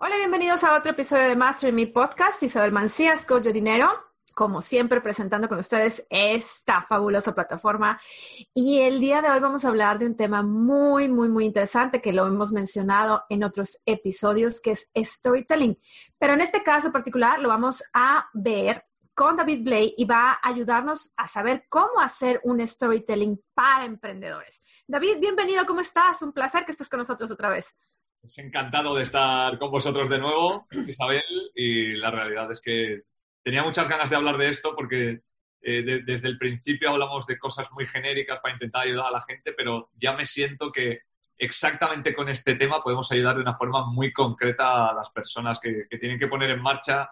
Hola, bienvenidos a otro episodio de Master Me Podcast. Isabel Mancías, coach de dinero, como siempre presentando con ustedes esta fabulosa plataforma. Y el día de hoy vamos a hablar de un tema muy, muy, muy interesante que lo hemos mencionado en otros episodios, que es storytelling. Pero en este caso particular lo vamos a ver con David Blay y va a ayudarnos a saber cómo hacer un storytelling para emprendedores. David, bienvenido, ¿cómo estás? Un placer que estés con nosotros otra vez. Pues encantado de estar con vosotros de nuevo, Isabel, y la realidad es que tenía muchas ganas de hablar de esto porque eh, desde el principio hablamos de cosas muy genéricas para intentar ayudar a la gente, pero ya me siento que exactamente con este tema podemos ayudar de una forma muy concreta a las personas que, tienen que poner en marcha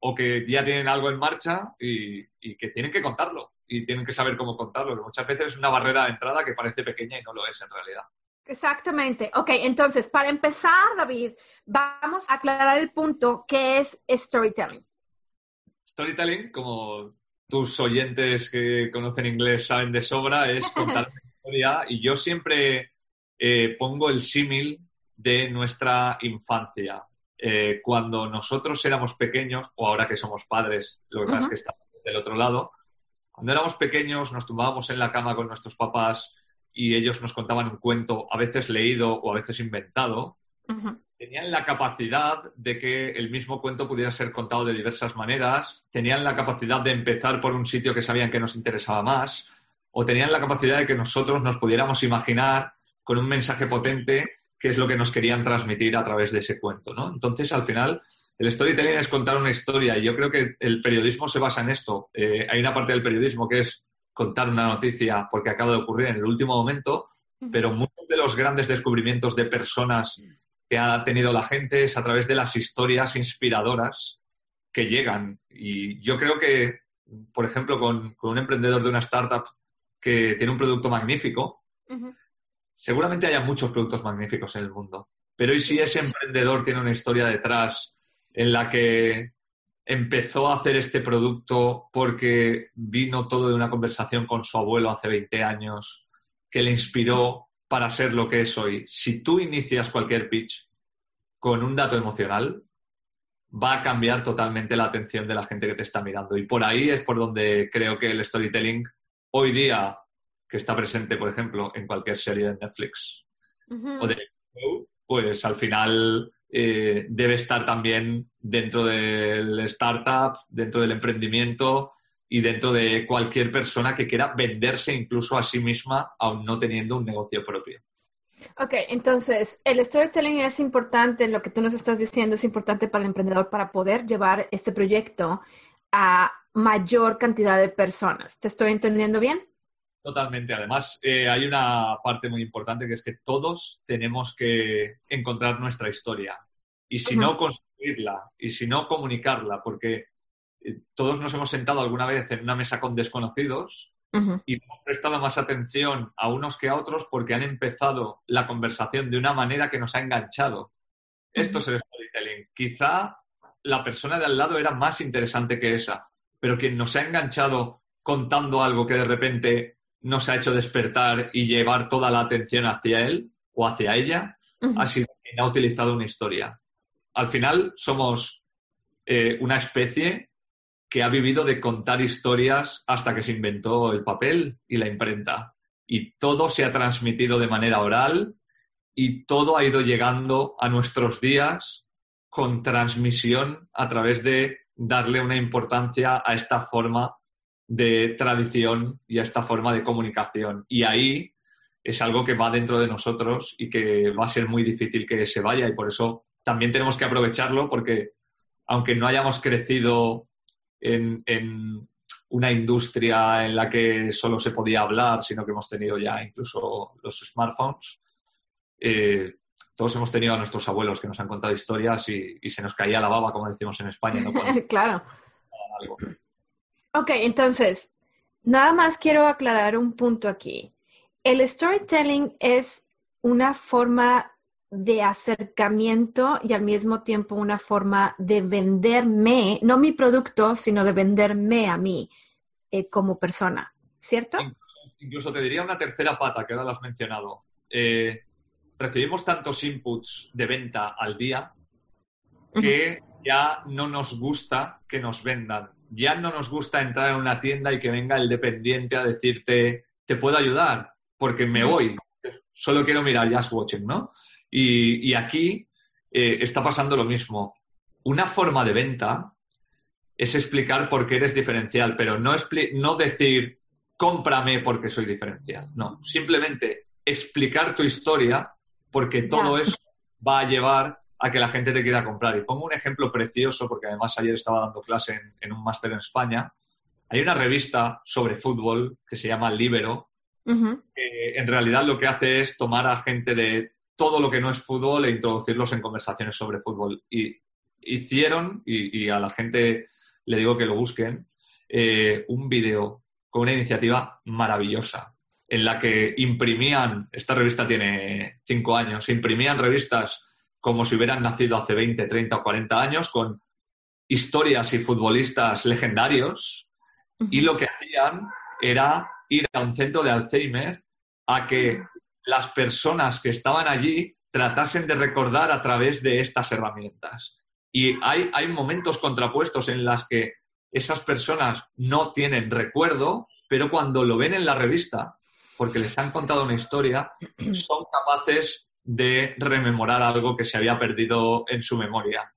o que ya tienen algo en marcha y, y, que tienen que contarlo y tienen que saber cómo contarlo, muchas veces es una barrera de entrada que parece pequeña y no lo es en realidad. Exactamente. Ok, entonces, para empezar, David, vamos a aclarar el punto que es storytelling. Storytelling, como tus oyentes que conocen inglés saben de sobra, es contar una historia y yo siempre eh, pongo el símil de nuestra infancia. Eh, cuando nosotros éramos pequeños, o ahora que somos padres, lo que pasa es que estamos del otro lado, cuando éramos pequeños nos tumbábamos en la cama con nuestros papás y ellos nos contaban un cuento, a veces leído o a veces inventado, tenían la capacidad de que el mismo cuento pudiera ser contado de diversas maneras, tenían la capacidad de empezar por un sitio que sabían que nos interesaba más, o tenían la capacidad de que nosotros nos pudiéramos imaginar con un mensaje potente qué es lo que nos querían transmitir a través de ese cuento, ¿no? Entonces, al final, el storytelling es contar una historia y yo creo que el periodismo se basa en esto. Eh, hay una parte del periodismo que es contar una noticia porque acaba de ocurrir en el último momento, pero muchos de los grandes descubrimientos de personas que ha tenido la gente es a través de las historias inspiradoras que llegan. Y yo creo que, por ejemplo, con, un emprendedor de una startup que tiene un producto magnífico, seguramente haya muchos productos magníficos en el mundo. Pero ¿y si ese emprendedor tiene una historia detrás en la que empezó a hacer este producto porque vino todo de una conversación con su abuelo hace 20 años que le inspiró para ser lo que es hoy. Si tú inicias cualquier pitch con un dato emocional, va a cambiar totalmente la atención de la gente que te está mirando. Y por ahí es por donde creo que el storytelling hoy día, que está presente, por ejemplo, en cualquier serie de Netflix o de pues al final eh, debe estar también dentro del startup, dentro del emprendimiento y dentro de cualquier persona que quiera venderse incluso a sí misma, aún no teniendo un negocio propio. Ok, entonces el storytelling es importante, lo que tú nos estás diciendo es importante para el emprendedor para poder llevar este proyecto a mayor cantidad de personas. ¿Te estoy entendiendo bien? Totalmente. Además, eh, hay una parte muy importante que es que todos tenemos que encontrar nuestra historia. Y si no construirla, y si no comunicarla, porque eh, todos nos hemos sentado alguna vez en una mesa con desconocidos y hemos prestado más atención a unos que a otros porque han empezado la conversación de una manera que nos ha enganchado. Esto es el storytelling. Quizá la persona de al lado era más interesante que esa, pero quien nos ha enganchado contando algo que de repente nos ha hecho despertar y llevar toda la atención hacia él o hacia ella, ha sido quien ha utilizado una historia al final somos eh, una especie que ha vivido de contar historias hasta que se inventó el papel y la imprenta. Y todo se ha transmitido de manera oral y todo ha ido llegando a nuestros días con transmisión a través de darle una importancia a esta forma de tradición y a esta forma de comunicación. Y ahí es algo que va dentro de nosotros y que va a ser muy difícil que se vaya y por eso también tenemos que aprovecharlo porque aunque no hayamos crecido en, una industria en la que solo se podía hablar, sino que hemos tenido ya incluso los smartphones, eh, todos hemos tenido a nuestros abuelos que nos han contado historias y, se nos caía la baba, como decimos en España. ¿no? claro. Ok, entonces, nada más quiero aclarar un punto aquí. El storytelling es una forma de acercamiento y al mismo tiempo una forma de venderme, no mi producto, sino de venderme a mí eh, como persona, ¿cierto? Incluso, te diría una tercera pata, que ahora lo has mencionado. Eh, recibimos tantos inputs de venta al día que ya no nos gusta que nos vendan. Ya no nos gusta entrar en una tienda y que venga el dependiente a decirte, te puedo ayudar, porque me voy. Solo quiero mirar Just Watching, ¿no? Y, aquí eh, está pasando lo mismo. Una forma de venta es explicar por qué eres diferencial, pero no, no decir cómprame porque soy diferencial. No, simplemente explicar tu historia porque todo eso va a llevar a que la gente te quiera comprar. Y pongo un ejemplo precioso, porque además ayer estaba dando clase en, un máster en España. Hay una revista sobre fútbol que se llama Libero, que en realidad lo que hace es tomar a gente de todo lo que no es fútbol e introducirlos en conversaciones sobre fútbol. Y hicieron, y, a la gente le digo que lo busquen, eh, un vídeo con una iniciativa maravillosa en la que imprimían, esta revista tiene cinco años, imprimían revistas como si hubieran nacido hace 20, 30 o 40 años con historias y futbolistas legendarios y lo que hacían era ir a un centro de Alzheimer a que las personas que estaban allí tratasen de recordar a través de estas herramientas. Y hay, hay momentos contrapuestos en las que esas personas no tienen recuerdo, pero cuando lo ven en la revista, porque les han contado una historia, son capaces de rememorar algo que se había perdido en su memoria.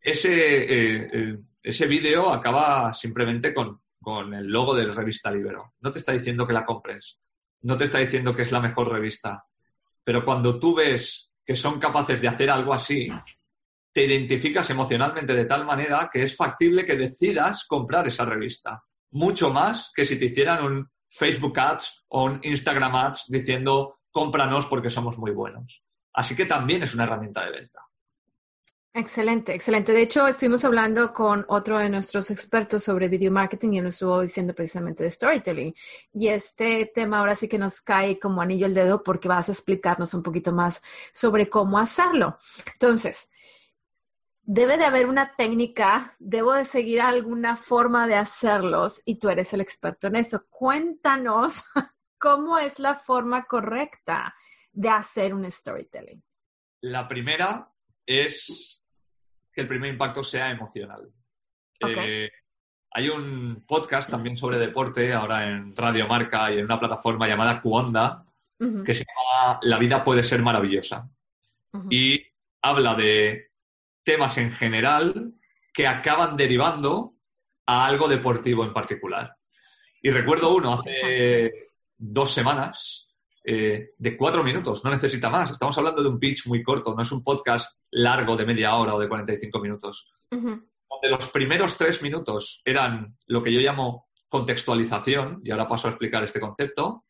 Ese, eh, eh, ese vídeo acaba simplemente con, con el logo de la revista Libero. No te está diciendo que la compres, no te está diciendo que es la mejor revista, pero cuando tú ves que son capaces de hacer algo así, te identificas emocionalmente de tal manera que es factible que decidas comprar esa revista. Mucho más que si te hicieran un Facebook Ads o un Instagram Ads diciendo cómpranos porque somos muy buenos. Así que también es una herramienta de venta. Excelente, excelente. De hecho, estuvimos hablando con otro de nuestros expertos sobre video marketing y él nos estuvo diciendo precisamente de storytelling. Y este tema ahora sí que nos cae como anillo al dedo porque vas a explicarnos un poquito más sobre cómo hacerlo. Entonces, debe de haber una técnica, debo de seguir alguna forma de hacerlos y tú eres el experto en eso. Cuéntanos cómo es la forma correcta de hacer un storytelling. La primera es que el primer impacto sea emocional. Eh, hay un podcast también sobre deporte, ahora en Radio Marca y en una plataforma llamada Cuonda, que se llama La vida puede ser maravillosa. Y habla de temas en general que acaban derivando a algo deportivo en particular. Y recuerdo uno hace dos semanas eh, de cuatro minutos, no necesita más. Estamos hablando de un pitch muy corto, no es un podcast largo de media hora o de 45 minutos. Donde los primeros tres minutos eran lo que yo llamo contextualización, y ahora paso a explicar este concepto,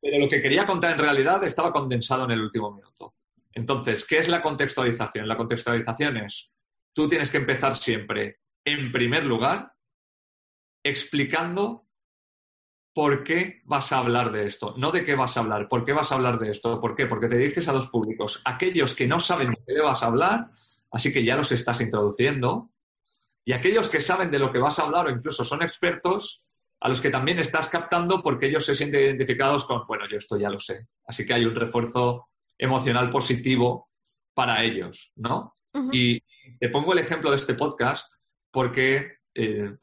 pero lo que quería contar en realidad estaba condensado en el último minuto. Entonces, ¿qué es la contextualización? La contextualización es, tú tienes que empezar siempre, en primer lugar, explicando por qué vas a hablar de esto, no de qué vas a hablar, por qué vas a hablar de esto, ¿por qué? Porque te diriges a dos públicos, aquellos que no saben de qué le vas a hablar, así que ya los estás introduciendo, y aquellos que saben de lo que vas a hablar o incluso son expertos, a los que también estás captando porque ellos se sienten identificados con, bueno, yo esto ya lo sé, así que hay un refuerzo emocional positivo para ellos, ¿no? Y te pongo el ejemplo de este podcast porque eh,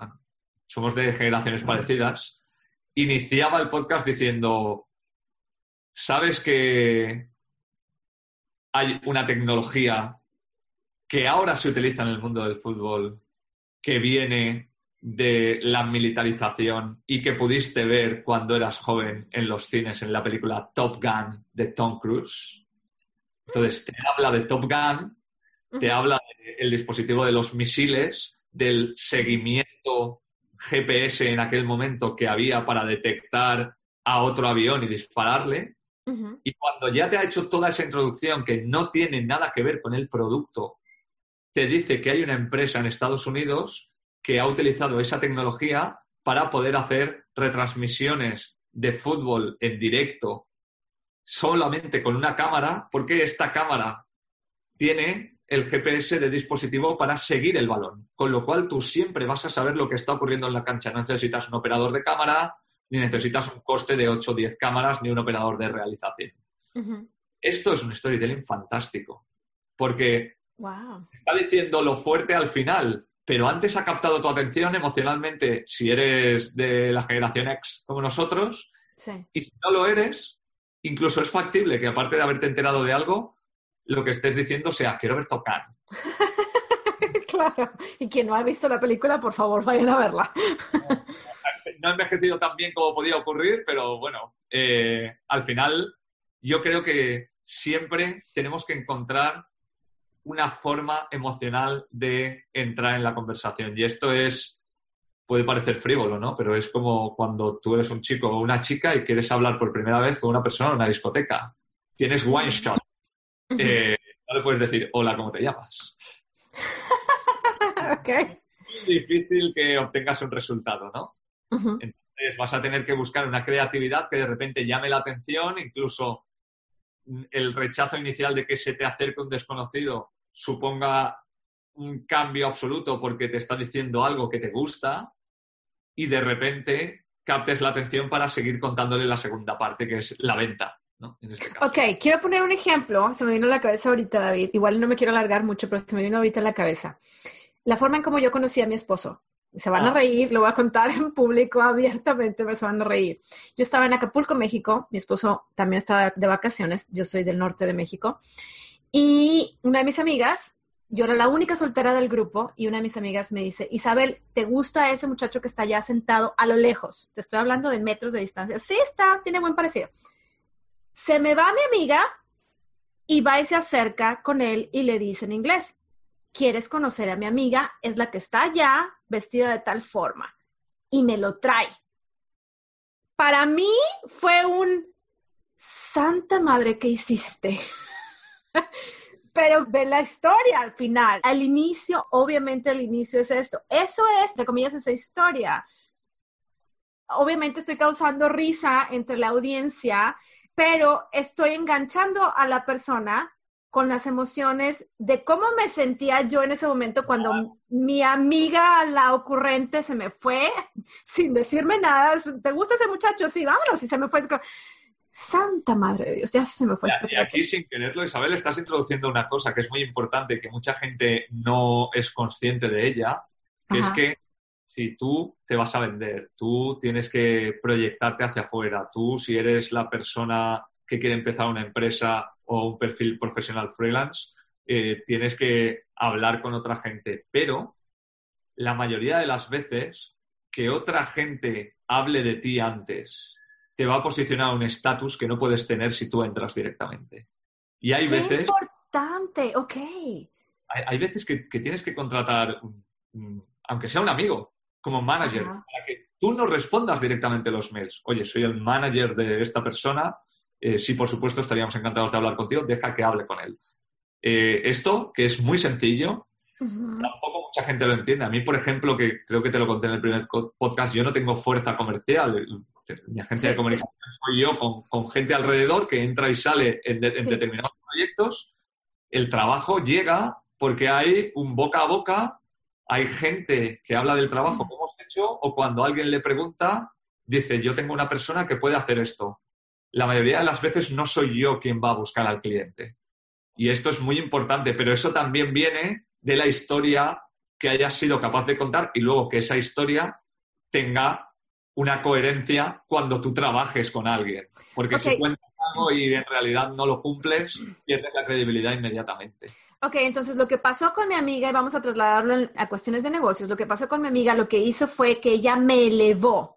somos de generaciones parecidas iniciaba el podcast diciendo, ¿sabes que hay una tecnología que ahora se utiliza en el mundo del fútbol que viene de la militarización y que pudiste ver cuando eras joven en los cines en la película Top Gun de Tom Cruise? Entonces, te habla de Top Gun, te habla del dispositivo de los misiles, del seguimiento GPS en aquel momento que había para detectar a otro avión y dispararle, Y cuando ya te ha hecho toda esa introducción que no tiene nada que ver con el producto, te dice que hay una empresa en Estados Unidos que ha utilizado esa tecnología para poder hacer retransmisiones de fútbol en directo solamente con una cámara, porque esta cámara tiene el GPS de dispositivo para seguir el balón, con lo cual tú siempre vas a saber lo que está ocurriendo en la cancha. No necesitas un operador de cámara, ni necesitas un coste de 8 o 10 cámaras, ni un operador de realización. Esto es un storytelling fantástico, porque está diciendo lo fuerte al final, pero antes ha captado tu atención emocionalmente si eres de la generación X como nosotros, y si no lo eres, incluso es factible que aparte de haberte enterado de algo, lo que estés diciendo sea, quiero ver tocar. claro, y quien no ha visto la película, por favor, vayan a verla. no ha envejecido tan bien como podía ocurrir, pero bueno, eh, al final yo creo que siempre tenemos que encontrar una forma emocional de entrar en la conversación. Y esto es, puede parecer frívolo, ¿no? Pero es como cuando tú eres un chico o una chica y quieres hablar por primera vez con una persona en una discoteca. Tienes one shot. Eh, no le puedes decir, hola, ¿cómo te llamas? okay. Es difícil que obtengas un resultado, ¿no? Entonces vas a tener que buscar una creatividad que de repente llame la atención, incluso el rechazo inicial de que se te acerque un desconocido suponga un cambio absoluto porque te está diciendo algo que te gusta y de repente captes la atención para seguir contándole la segunda parte, que es la venta. ¿No? Este ok, quiero poner un ejemplo. Se me vino a la cabeza ahorita, David. Igual no me quiero alargar mucho, pero se me vino ahorita en la cabeza. La forma en cómo yo conocí a mi esposo. Se van a ah. reír, lo voy a contar en público abiertamente, pero se van a reír. Yo estaba en Acapulco, México. Mi esposo también estaba de vacaciones. Yo soy del norte de México. Y una de mis amigas, yo era la única soltera del grupo, y una de mis amigas me dice, Isabel, ¿te gusta ese muchacho que está allá sentado a lo lejos? Te estoy hablando de metros de distancia. Sí, está, tiene buen parecido. Se me va mi amiga y va y se acerca con él y le dice en inglés, ¿quieres conocer a mi amiga? Es la que está allá vestida de tal forma. Y me lo trae. Para mí fue un Santa Madre que hiciste. Pero ve la historia al final. Al inicio, obviamente el inicio es esto. Eso es, entre comillas, esa historia. Obviamente estoy causando risa entre la audiencia, pero estoy enganchando a la persona con las emociones de cómo me sentía yo en ese momento cuando mi amiga, la ocurrente, se me fue sin decirme nada. ¿Te gusta ese muchacho? Sí, vámonos. Y se me fue. Santa madre de Dios, ya se me fue. y aquí, sin quererlo, Isabel, estás introduciendo una cosa que es muy importante, que mucha gente no es consciente de ella, que es que si tú te vas a vender, tú tienes que proyectarte hacia afuera, tú si eres la persona que quiere empezar una empresa o un perfil profesional freelance, eh, tienes que hablar con otra gente. Pero la mayoría de las veces que otra gente hable de ti antes te va a posicionar un estatus que no puedes tener si tú entras directamente. Y hay Qué veces... importante, ok. Hay, veces que, tienes que contratar, aunque sea un amigo, como manager, para que tú no respondas directamente los mails. Oye, soy el manager de esta persona, eh, sí, por supuesto, estaríamos encantados de hablar contigo, deja que hable con él. Eh, esto, que es muy sencillo, tampoco mucha gente lo entiende. A mí, por ejemplo, que creo que te lo conté en el primer podcast, yo no tengo fuerza comercial. Mi agencia de comunicación soy yo con, gente alrededor que entra y sale en, determinados proyectos. El trabajo llega porque hay un boca a boca, hay gente que habla del trabajo que hemos hecho o cuando alguien le pregunta, dice, yo tengo una persona que puede hacer esto la mayoría de las veces no soy yo quien va a buscar al cliente. Y esto es muy importante, pero eso también viene de la historia que hayas sido capaz de contar y luego que esa historia tenga una coherencia cuando tú trabajes con alguien. Porque si cuentas algo y en realidad no lo cumples, pierdes la credibilidad inmediatamente. Ok, entonces lo que pasó con mi amiga, y vamos a trasladarlo a cuestiones de negocios, lo que pasó con mi amiga, lo que hizo fue que ella me elevó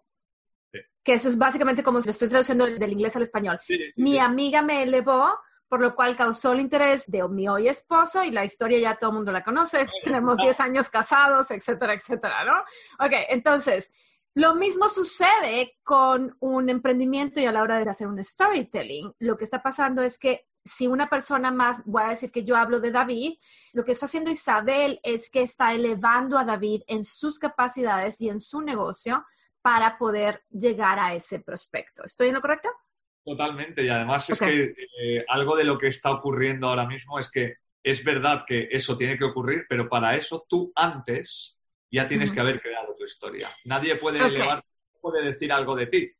que eso es básicamente como si lo estoy traduciendo del inglés al español. mi amiga me elevó, por lo cual causó el interés de mi hoy esposo y la historia ya todo el mundo la conoce, tenemos 10 años casados, etcétera, etcétera, ¿no? Ok, entonces, Lo mismo sucede con un emprendimiento y a la hora de hacer un storytelling. Lo que está pasando es que si una persona más, voy a decir que yo hablo de David, lo que está haciendo Isabel es que está elevando a David en sus capacidades y en su negocio para poder llegar a ese prospecto. ¿Estoy en lo correcto? Totalmente, y además es que eh, algo de lo que está ocurriendo ahora mismo es que es verdad que eso tiene que ocurrir, pero para eso tú antes ya tienes que haber creado tu historia. Nadie puede elevar, puede decir algo de ti.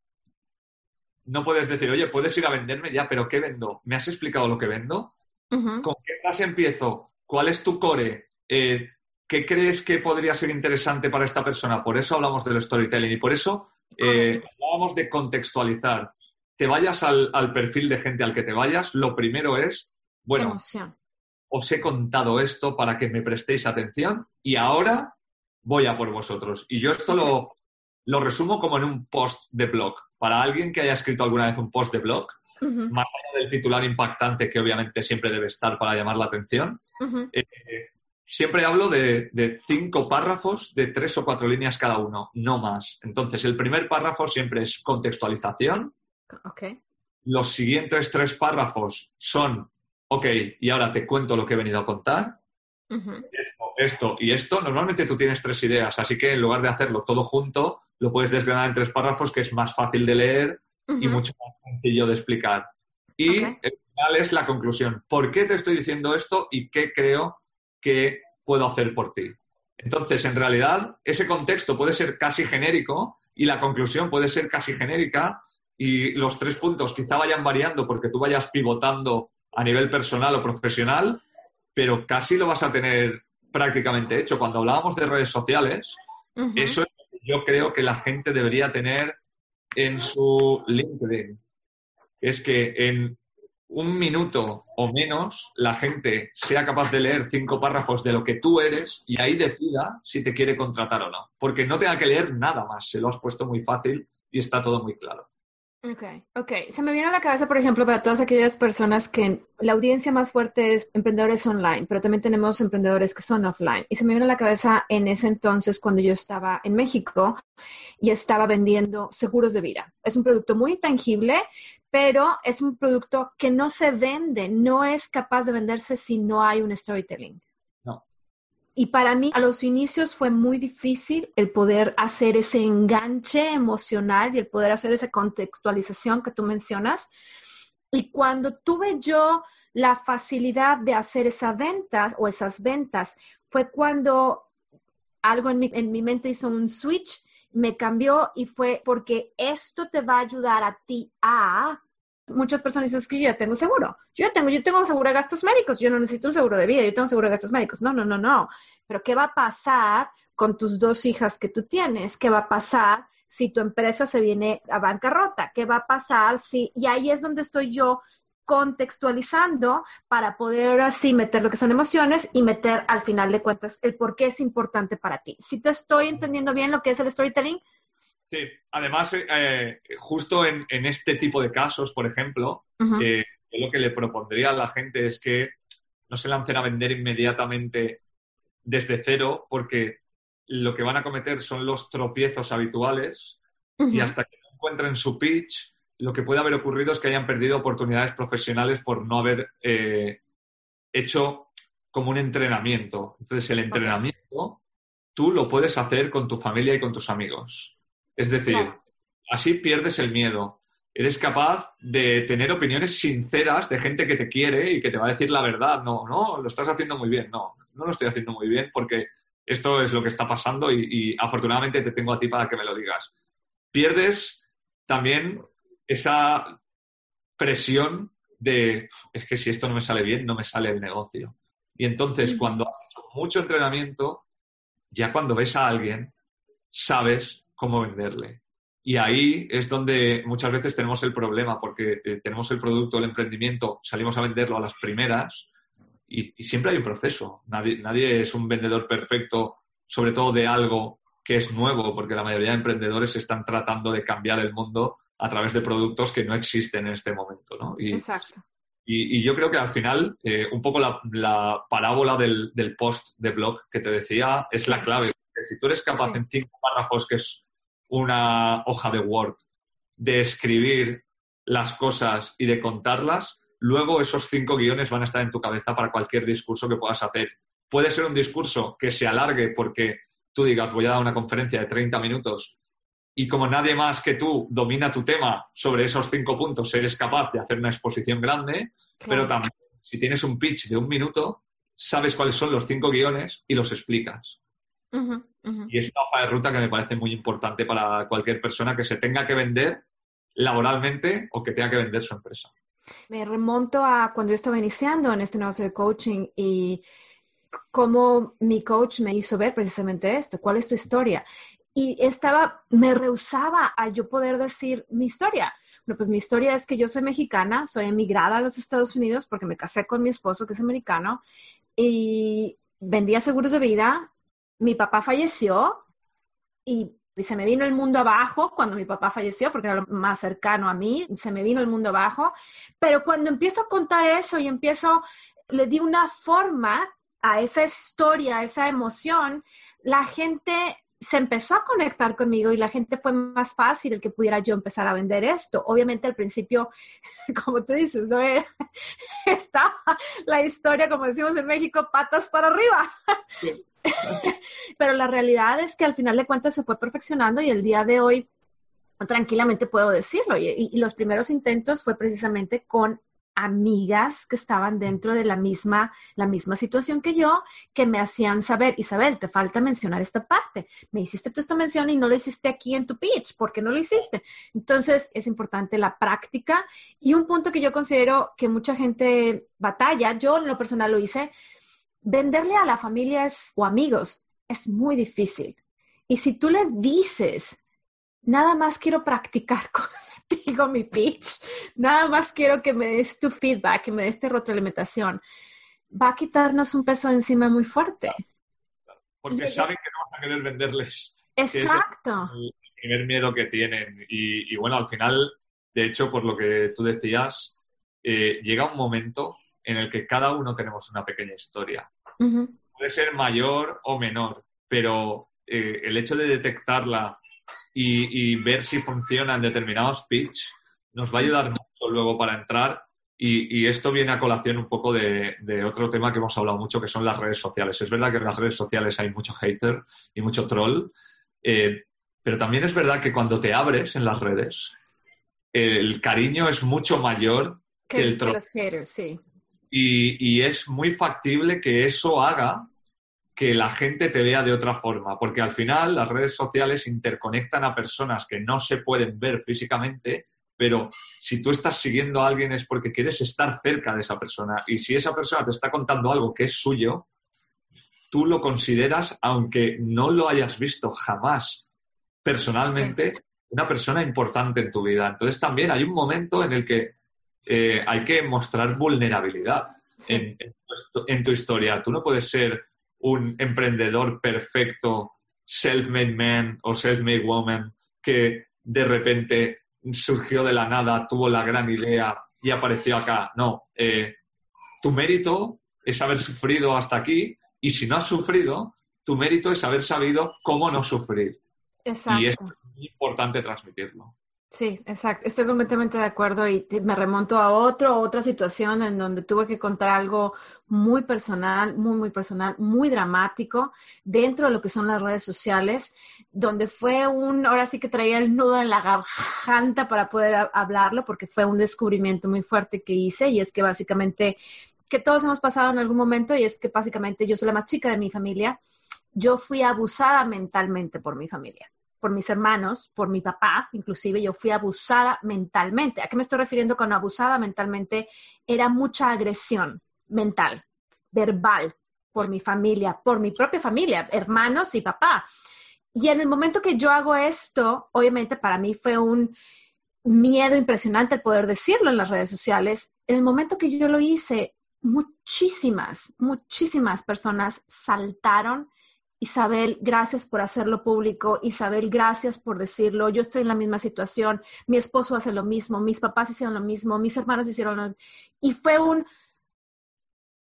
No puedes decir, oye, puedes ir a venderme ya, pero ¿qué vendo? ¿Me has explicado lo que vendo? ¿Con qué frase empiezo? ¿Cuál es tu core? Eh, ¿Qué crees que podría ser interesante para esta persona? Por eso hablamos del storytelling y por eso eh, hablábamos de contextualizar. Te vayas al, al, perfil de gente al que te vayas, lo primero es, bueno, os he contado esto para que me prestéis atención y ahora voy a por vosotros. Y yo esto lo, lo resumo como en un post de blog. Para alguien que haya escrito alguna vez un post de blog, más allá del titular impactante que obviamente siempre debe estar para llamar la atención, eh, siempre hablo de, de, cinco párrafos de tres o cuatro líneas cada uno, no más. Entonces, el primer párrafo siempre es contextualización. Okay. Los siguientes tres párrafos son, ok, y ahora te cuento lo que he venido a contar esto, esto y esto, normalmente tú tienes tres ideas, así que en lugar de hacerlo todo junto, lo puedes desgranar en tres párrafos, que es más fácil de leer y mucho más sencillo de explicar. Y el final es la conclusión. ¿Por qué te estoy diciendo esto y qué creo que puedo hacer por ti? Entonces, en realidad, ese contexto puede ser casi genérico y la conclusión puede ser casi genérica y los tres puntos quizá vayan variando porque tú vayas pivotando a nivel personal o profesional, pero casi lo vas a tener prácticamente hecho. Cuando hablábamos de redes sociales, eso es lo que yo creo que la gente debería tener en su LinkedIn. Es que en un minuto o menos la gente sea capaz de leer cinco párrafos de lo que tú eres y ahí decida si te quiere contratar o no. Porque no tenga que leer nada más, se lo has puesto muy fácil y está todo muy claro. Ok, ok. Se me viene a la cabeza, por ejemplo, para todas aquellas personas que la audiencia más fuerte es emprendedores online, pero también tenemos emprendedores que son offline. Y se me viene a la cabeza en ese entonces cuando yo estaba en México y estaba vendiendo seguros de vida. Es un producto muy tangible, pero es un producto que no se vende, no es capaz de venderse si no hay un storytelling. Y para mí a los inicios fue muy difícil el poder hacer ese enganche emocional y el poder hacer esa contextualización que tú mencionas. Y cuando tuve yo la facilidad de hacer esa venta o esas ventas, fue cuando algo en mi, en mi mente hizo un switch, me cambió y fue porque esto te va a ayudar a ti a muchas personas dicen que yo ya tengo seguro. Yo ya tengo, yo tengo seguro de gastos médicos, yo no necesito un seguro de vida, yo tengo seguro de gastos médicos. No, no, no, no. Pero ¿qué va a pasar con tus dos hijas que tú tienes? ¿Qué va a pasar si tu empresa se viene a bancarrota? ¿Qué va a pasar si... Y ahí es donde estoy yo contextualizando para poder así meter lo que son emociones y meter al final de cuentas el por qué es importante para ti. Si te estoy entendiendo bien lo que es el storytelling, Sí, además, eh, justo en, este tipo de casos, por ejemplo, eh, lo que le propondría a la gente es que no se lancen a vender inmediatamente desde cero, porque lo que van a cometer son los tropiezos habituales y hasta que no encuentren su pitch, lo que puede haber ocurrido es que hayan perdido oportunidades profesionales por no haber eh, hecho como un entrenamiento. Entonces, el entrenamiento tú lo puedes hacer con tu familia y con tus amigos. Es decir, así pierdes el miedo. Eres capaz de tener opiniones sinceras de gente que te quiere y que te va a decir la verdad. No, no, lo estás haciendo muy bien. No, no lo estoy haciendo muy bien porque esto es lo que está pasando y, afortunadamente te tengo a ti para que me lo digas. Pierdes también esa presión de, es que si esto no me sale bien, no me sale el negocio. Y entonces, cuando has hecho mucho entrenamiento, ya cuando ves a alguien, sabes cómo venderle. Y ahí es donde muchas veces tenemos el problema, porque eh, tenemos el producto, el emprendimiento, salimos a venderlo a las primeras y, siempre hay un proceso. Nadie, nadie, es un vendedor perfecto, sobre todo de algo que es nuevo, porque la mayoría de emprendedores están tratando de cambiar el mundo a través de productos que no existen en este momento. ¿no? Y, Exacto. Y, yo creo que al final, eh, un poco la, parábola del, post de blog que te decía es la clave. Si tú eres capaz en cinco párrafos, que es una hoja de Word, de escribir las cosas y de contarlas, luego esos cinco guiones van a estar en tu cabeza para cualquier discurso que puedas hacer. Puede ser un discurso que se alargue porque tú digas, voy a dar una conferencia de 30 minutos y como nadie más que tú domina tu tema sobre esos cinco puntos, eres capaz de hacer una exposición grande, pero también si tienes un pitch de un minuto, sabes cuáles son los cinco guiones y los explicas. Y es una hoja de ruta que me parece muy importante para cualquier persona que se tenga que vender laboralmente o que tenga que vender su empresa. Me remonto a cuando yo estaba iniciando en este negocio de coaching y cómo mi coach me hizo ver precisamente esto, cuál es tu historia. Y estaba, me rehusaba a yo poder decir mi historia. Bueno, pues mi historia es que yo soy mexicana, soy emigrada a los Estados Unidos porque me casé con mi esposo que es americano y vendía seguros de vida. Mi papá falleció y se me vino el mundo abajo cuando mi papá falleció, porque era lo más cercano a mí, se me vino el mundo abajo. Pero cuando empiezo a contar eso y empiezo, le di una forma a esa historia, a esa emoción, la gente se empezó a conectar conmigo y la gente fue más fácil el que pudiera yo empezar a vender esto. Obviamente al principio, como tú dices, no estaba la historia, como decimos en México, patas para arriba. Pero la realidad es que al final de cuentas se fue perfeccionando y el día de hoy tranquilamente puedo decirlo. y los primeros intentos fue precisamente con amigas que estaban dentro de la misma, la misma situación que yo, que me hacían saber, Isabel, te falta mencionar esta parte. Me hiciste tú esta mención y no lo hiciste aquí en tu pitch. ¿Por qué no lo hiciste? Entonces, es importante la práctica. Y un punto que yo considero que mucha gente batalla, yo en lo personal lo hice, venderle a la familia o amigos es muy difícil. Y si tú le dices, nada más quiero practicar con digo mi pitch, nada más quiero que me des tu feedback, que me des tu retroalimentación, va a quitarnos un peso encima muy fuerte. Porque saben que no vas a querer venderles. Exacto. el primer miedo que tienen. Y, bueno, al final, de hecho, por lo que tú decías, eh, llega un momento en el que cada uno tenemos una pequeña historia. Puede ser mayor o menor, pero eh, el hecho de detectarla y, ver si funciona en determinados pitch nos va a ayudar mucho luego para entrar. Y, esto viene a colación un poco de, otro tema que hemos hablado mucho, que son las redes sociales. Es verdad que en las redes sociales hay mucho hater y mucho troll, eh, pero también es verdad que cuando te abres en las redes, el cariño es mucho mayor que, el troll. y, es muy factible que eso haga que la gente te vea de otra forma, porque al final las redes sociales interconectan a personas que no se pueden ver físicamente, pero si tú estás siguiendo a alguien es porque quieres estar cerca de esa persona y si esa persona te está contando algo que es suyo, tú lo consideras, aunque no lo hayas visto jamás personalmente, una persona importante en tu vida. Entonces también hay un momento en el que eh, hay que mostrar vulnerabilidad en, en tu historia. Tú no puedes ser un emprendedor perfecto, self-made man o self-made woman que de repente surgió de la nada, tuvo la gran idea y apareció acá. No, eh, tu mérito es haber sufrido hasta aquí y si no has sufrido, tu mérito es haber sabido cómo no sufrir. Exacto. Y es muy importante transmitirlo. Sí, exacto. Estoy completamente de acuerdo y me remonto a otro, otra situación en donde tuve que contar algo muy personal, muy, muy personal, muy dramático dentro de lo que son las redes sociales, donde fue un, ahora sí que traía el nudo en la garganta para poder hablarlo porque fue un descubrimiento muy fuerte que hice y es que básicamente, que todos hemos pasado en algún momento y es que básicamente yo soy la más chica de mi familia, yo fui abusada mentalmente por mi familia por mis hermanos, por mi papá, inclusive yo fui abusada mentalmente. ¿A qué me estoy refiriendo con abusada mentalmente? Era mucha agresión mental, verbal, por mi familia, por mi propia familia, hermanos y papá. Y en el momento que yo hago esto, obviamente para mí fue un miedo impresionante el poder decirlo en las redes sociales. En el momento que yo lo hice, muchísimas, muchísimas personas saltaron Isabel, gracias por hacerlo público. Isabel, gracias por decirlo. Yo estoy en la misma situación. Mi esposo hace lo mismo. Mis papás hicieron lo mismo. Mis hermanos hicieron lo mismo. Y fue un,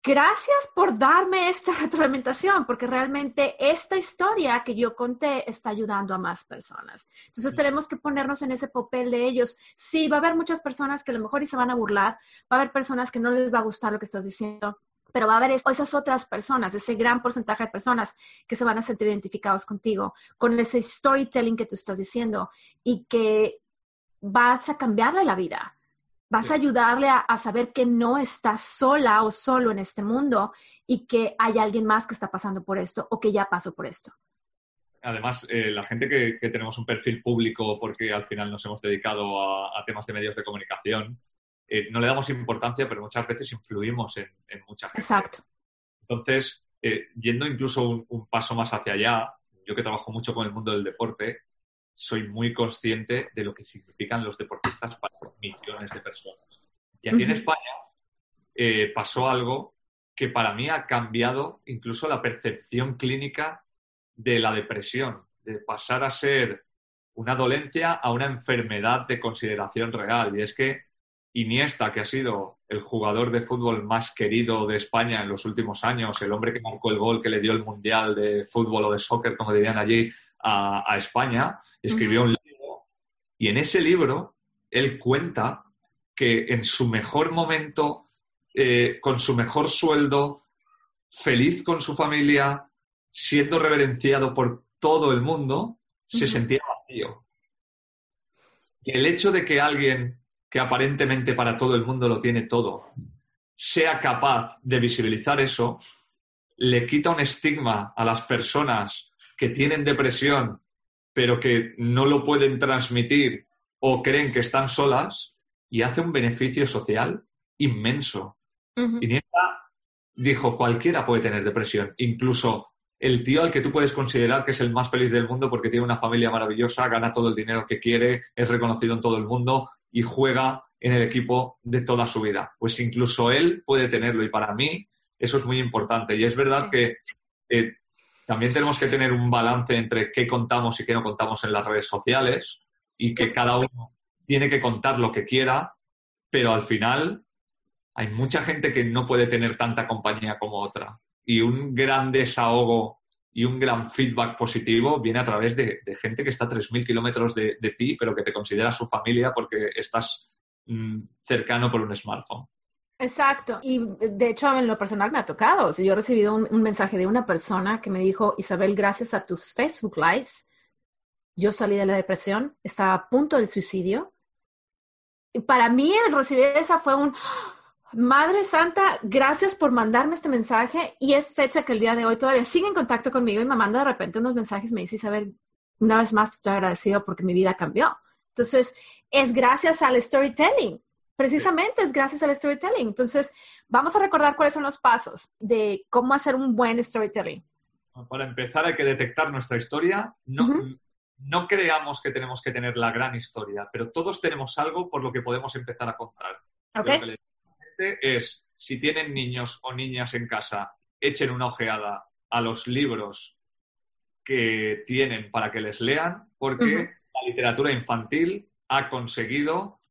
gracias por darme esta retroalimentación, porque realmente esta historia que yo conté está ayudando a más personas. Entonces tenemos que ponernos en ese papel de ellos. Sí, va a haber muchas personas que a lo mejor y se van a burlar, va a haber personas que no les va a gustar lo que estás diciendo, pero va a haber esas otras personas, ese gran porcentaje de personas que se van a sentir identificados contigo, con ese storytelling que tú estás diciendo y que vas a cambiarle la vida Vas a ayudarle a, saber que no está sola o solo en este mundo y que hay alguien más que está pasando por esto o que ya pasó por esto. Además, eh, la gente que, tenemos un perfil público porque al final nos hemos dedicado a, temas de medios de comunicación, eh, no le damos importancia, pero muchas veces influimos en, en mucha gente. Exacto. Entonces, eh, yendo incluso un, paso más hacia allá, yo que trabajo mucho con el mundo del deporte, soy muy consciente de lo que significan los deportistas para millones de personas. Y aquí en España eh, pasó algo que para mí ha cambiado incluso la percepción clínica de la depresión, de pasar a ser una dolencia a una enfermedad de consideración real. Y es que Iniesta, que ha sido el jugador de fútbol más querido de España en los últimos años, el hombre que marcó el gol que le dio el Mundial de fútbol o de soccer, como dirían allí, a, España, escribió un libro. Y en ese libro él cuenta que en su mejor momento, eh, con su mejor sueldo, feliz con su familia, siendo reverenciado por todo el mundo, se sentía vacío. Y el hecho de que alguien que aparentemente para todo el mundo lo tiene todo, sea capaz de visibilizar eso, le quita un estigma a las personas que tienen depresión, pero que no lo pueden transmitir o creen que están solas, y hace un beneficio social inmenso. Y Iniesta dijo, cualquiera puede tener depresión, incluso el tío al que tú puedes considerar que es el más feliz del mundo porque tiene una familia maravillosa, gana todo el dinero que quiere, es reconocido en todo el mundo y juega en el equipo de toda su vida. Pues incluso él puede tenerlo y para mí eso es muy importante. Y es verdad que eh, también tenemos que tener un balance entre qué contamos y qué no contamos en las redes sociales y que cada uno tiene que contar lo que quiera, pero al final hay mucha gente que no puede tener tanta compañía como otra. Y un gran desahogo y un gran feedback positivo viene a través de, gente que está a 3.000 kilómetros de, ti, pero que te considera su familia porque estás mm, cercano por un smartphone. Exacto. Y de hecho, en lo personal me ha tocado. yo he recibido un, mensaje de una persona que me dijo, Isabel, gracias a tus Facebook Lives, yo salí de la depresión, estaba a punto del suicidio. Y para mí el recibir esa fue un, Madre Santa, gracias por mandarme este mensaje. Y es fecha que el día de hoy todavía sigue en contacto conmigo y me manda de repente unos mensajes, me dice, Isabel, una vez más estoy agradecido porque mi vida cambió. Entonces, es gracias al storytelling precisamente es gracias al storytelling. Entonces, vamos a recordar cuáles son los pasos de cómo hacer un buen storytelling. Para empezar, hay que detectar nuestra historia. No, creamos que tenemos que tener la gran historia, pero todos tenemos algo por lo que podemos empezar a contar. Lo que le es, si tienen niños o niñas en casa, echen una ojeada a los libros que tienen para que les lean, porque la literatura infantil ha conseguido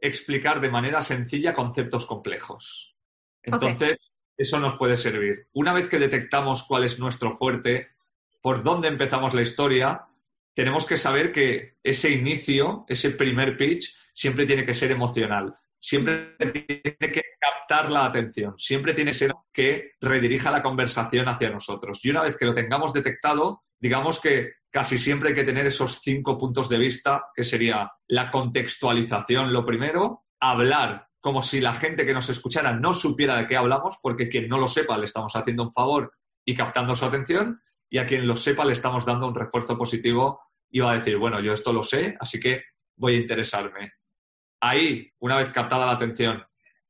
explicar de manera sencilla conceptos complejos. Entonces, eso nos puede servir. Una vez que detectamos cuál es nuestro fuerte, por dónde empezamos la historia, tenemos que saber que ese inicio, ese primer pitch, siempre tiene que ser emocional. Siempre tiene que captar la atención, siempre tiene que ser que redirija la conversación hacia nosotros. Y una vez que lo tengamos detectado, digamos que casi siempre hay que tener esos cinco puntos de vista, que sería la contextualización, lo primero, hablar como si la gente que nos escuchara no supiera de qué hablamos, porque quien no lo sepa le estamos haciendo un favor y captando su atención, y a quien lo sepa le estamos dando un refuerzo positivo y va a decir, bueno, yo esto lo sé, así que voy a interesarme. Ahí, una vez captada la atención,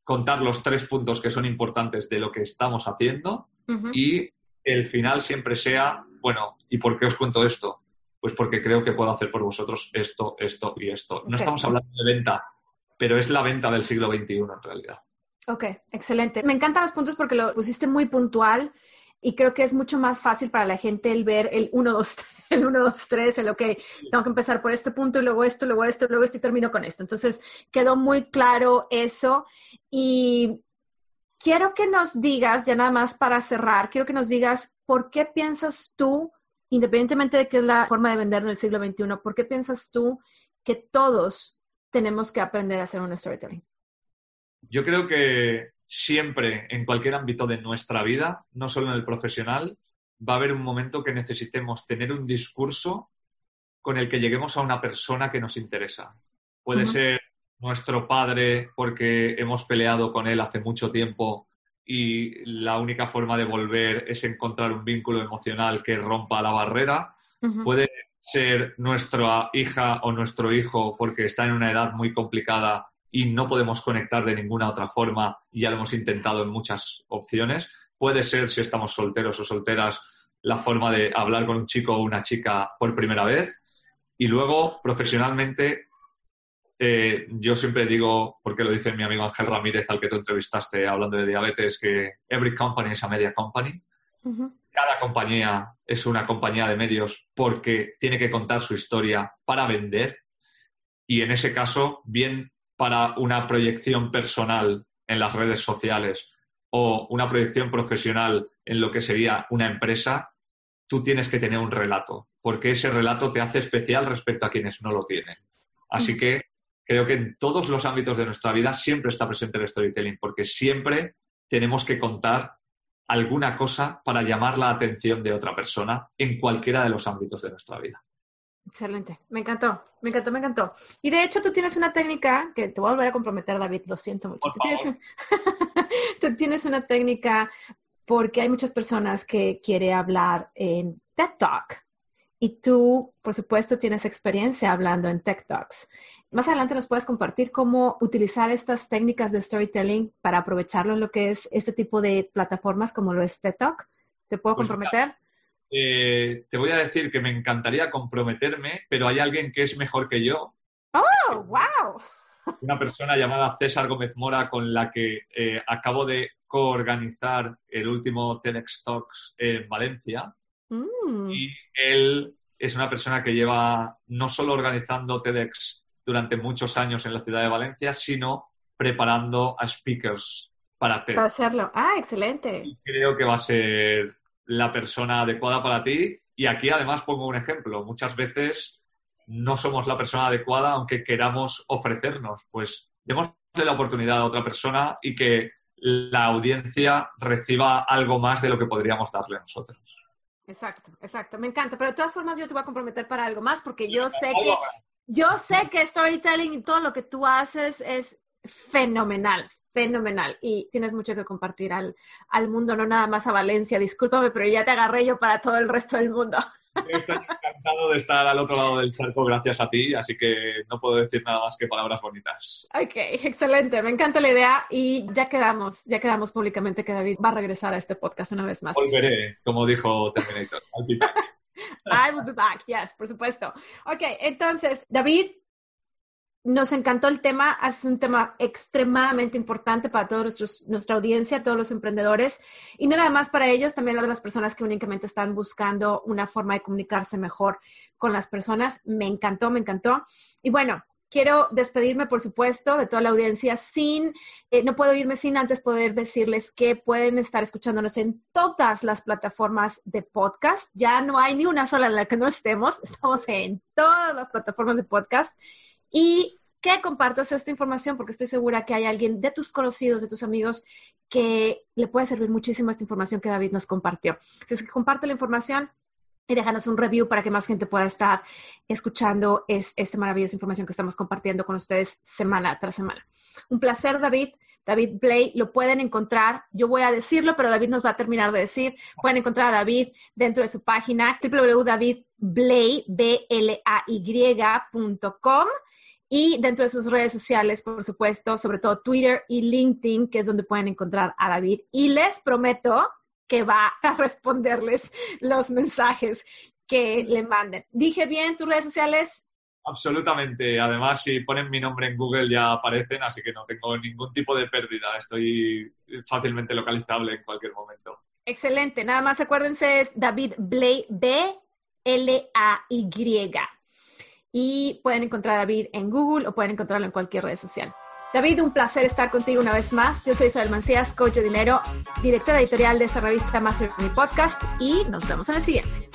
contar los tres puntos que son importantes de lo que estamos haciendo y el final siempre sea bueno, ¿y por qué os cuento esto? Pues porque creo que puedo hacer por vosotros esto, esto y esto. No estamos hablando de venta, pero es la venta del siglo XXI en realidad. Ok, excelente. Me encantan los puntos porque lo pusiste muy puntual y creo que es mucho más fácil para la gente el ver el 1, 2, el 1, 2, 3, el ok, tengo que empezar por este punto y luego esto, luego esto, luego esto y termino con esto. Entonces, quedó muy claro eso y quiero que nos digas, ya nada más para cerrar, quiero que nos digas por qué piensas tú, independientemente de qué es la forma de vender en el siglo XXI, por qué piensas tú que todos tenemos que aprender a hacer un storytelling. Yo creo que siempre, en cualquier ámbito de nuestra vida, no solo en el profesional, va a haber un momento que necesitemos tener un discurso con el que lleguemos a una persona que nos interesa. Puede ser nuestro padre porque hemos peleado con él hace mucho tiempo y la única forma de volver es encontrar un vínculo emocional que rompa la barrera. Puede ser nuestra hija o nuestro hijo porque está en una edad muy complicada y no podemos conectar de ninguna otra forma y ya lo hemos intentado en muchas opciones. Puede ser, si estamos solteros o solteras, la forma de hablar con un chico o una chica por primera vez. Y luego, profesionalmente, eh, yo siempre digo, porque lo dice mi amigo Ángel Ramírez, al que tú entrevistaste hablando de diabetes, que every company is a media company. Cada compañía es una compañía de medios porque tiene que contar su historia para vender. Y en ese caso, bien para una proyección personal en las redes sociales o una proyección profesional en lo que sería una empresa, tú tienes que tener un relato, porque ese relato te hace especial respecto a quienes no lo tienen. Así que creo que en todos los ámbitos de nuestra vida siempre está presente el storytelling, porque siempre tenemos que contar alguna cosa para llamar la atención de otra persona en cualquiera de los ámbitos de nuestra vida. Excelente, me encantó, me encantó, me encantó. Y de hecho tú tienes una técnica que te voy a volver a comprometer, David, lo siento mucho. Tú tienes, tú tienes, una técnica porque hay muchas personas que quieren hablar en TED Talk y tú, por supuesto, tienes experiencia hablando en TED Talks. Más adelante nos puedes compartir cómo utilizar estas técnicas de storytelling para aprovecharlo en lo que es este tipo de plataformas como lo es TED Talk. ¿Te puedo pues comprometer? Eh, te voy a decir que me encantaría comprometerme, pero hay alguien que es mejor que yo. ¡Oh, wow! Una persona llamada César Gómez Mora con la que eh, acabo de coorganizar el último TEDx Talks en Valencia. Mm. Y él es una persona que lleva no solo organizando TEDx durante muchos años en la ciudad de Valencia, sino preparando a speakers para Para hacerlo. Ah, excelente. creo que va a ser la persona adecuada para ti. Y aquí además pongo un ejemplo. Muchas veces no somos la persona adecuada aunque queramos ofrecernos. Pues démosle la oportunidad a otra persona y que la audiencia reciba algo más de lo que podríamos darle a nosotros. Exacto, exacto, me encanta. Pero de todas formas yo te voy a comprometer para algo más porque yo sé que yo sé que storytelling y todo lo que tú haces es fenomenal, fenomenal. Y tienes mucho que compartir al, al mundo, no nada más a Valencia. Discúlpame, pero ya te agarré yo para todo el resto del mundo. Estoy encantado de estar al otro lado del charco gracias a ti, así que no puedo decir nada más que palabras bonitas. Ok, excelente, me encanta la idea y ya quedamos, ya quedamos públicamente que David va a regresar a este podcast una vez más. Volveré, como dijo Terminator. I will be back, yes, por supuesto. Ok, entonces, David, nos encantó el tema, es un tema extremadamente importante para toda nuestra audiencia, todos los emprendedores, y no nada más para ellos, también las personas que únicamente están buscando una forma de comunicarse mejor con las personas. Me encantó, me encantó. Y bueno, quiero despedirme, por supuesto, de toda la audiencia sin, eh, no puedo irme sin antes poder decirles que pueden estar escuchándonos en todas las plataformas de podcast. Ya no hay ni una sola en la que no estemos, estamos en todas las plataformas de podcast. Y que compartas esta información porque estoy segura que hay alguien de tus conocidos, de tus amigos, que le puede servir muchísimo esta información que David nos compartió. Así es que comparte la información, y déjanos un review para que más gente pueda estar escuchando esta maravillosa información que estamos compartiendo con ustedes semana tras semana. Un placer, David. David Blay, lo pueden encontrar, yo voy a decirlo, pero David nos va a terminar de decir, pueden encontrar a David dentro de su página www.davidblay.com y dentro de sus redes sociales, por supuesto, sobre todo Twitter y LinkedIn, que es donde pueden encontrar a David. Y les prometo que va a responderles los mensajes que le manden. ¿Dije bien tus redes sociales? Absolutamente. Además, si ponen mi nombre en Google ya aparecen, así que no tengo ningún tipo de pérdida. Estoy fácilmente localizable en cualquier momento. Excelente. Nada más acuérdense, es David Blay, B-L-A-Y y pueden encontrar a David en Google o pueden encontrarlo en cualquier red social. David, un placer estar contigo una vez más. Yo soy Isabel Mancías, coach de dinero, directora editorial de esta revista Master Podcast y nos vemos en el siguiente.